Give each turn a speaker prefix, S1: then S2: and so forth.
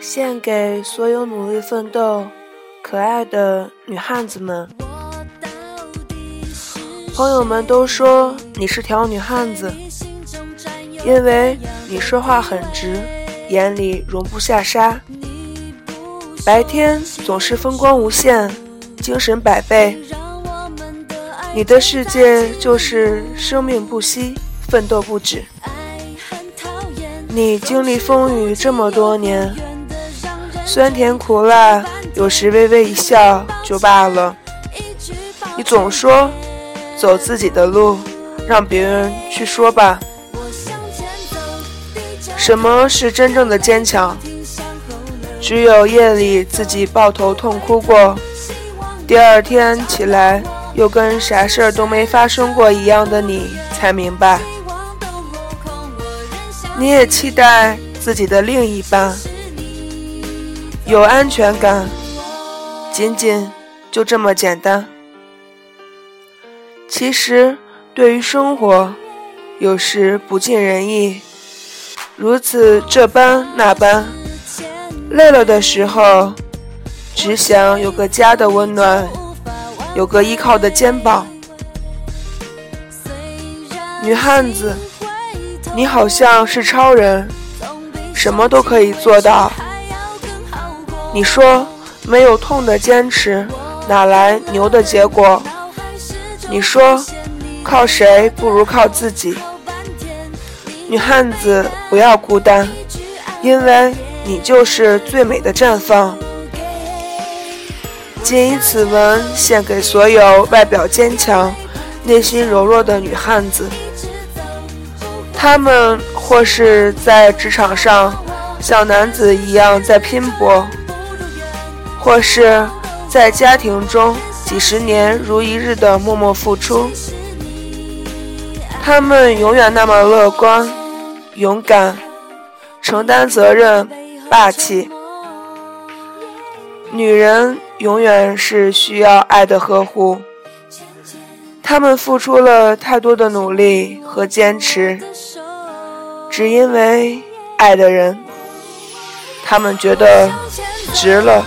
S1: 献给所有努力奋斗、可爱的女汉子们。朋友们都说你是条女汉子，因为你说话很直，眼里容不下沙。白天总是风光无限，精神百倍。你的世界就是生命不息，奋斗不止。你经历风雨这么多年，酸甜苦辣，有时微微一笑就罢了。你总说走自己的路，让别人去说吧。什么是真正的坚强？只有夜里自己抱头痛哭过，第二天起来。又跟啥事儿都没发生过一样的你，才明白，你也期待自己的另一半有安全感，仅仅就这么简单。其实，对于生活，有时不尽人意，如此这般那般，累了的时候，只想有个家的温暖。有个依靠的肩膀，女汉子，你好像是超人，什么都可以做到。你说没有痛的坚持，哪来牛的结果？你说靠谁不如靠自己。女汉子不要孤单，因为你就是最美的绽放。仅以此文献给所有外表坚强、内心柔弱的女汉子。她们或是在职场上像男子一样在拼搏，或是在家庭中几十年如一日的默默付出。他们永远那么乐观、勇敢、承担责任、霸气。女人。永远是需要爱的呵护，他们付出了太多的努力和坚持，只因为爱的人，他们觉得值了。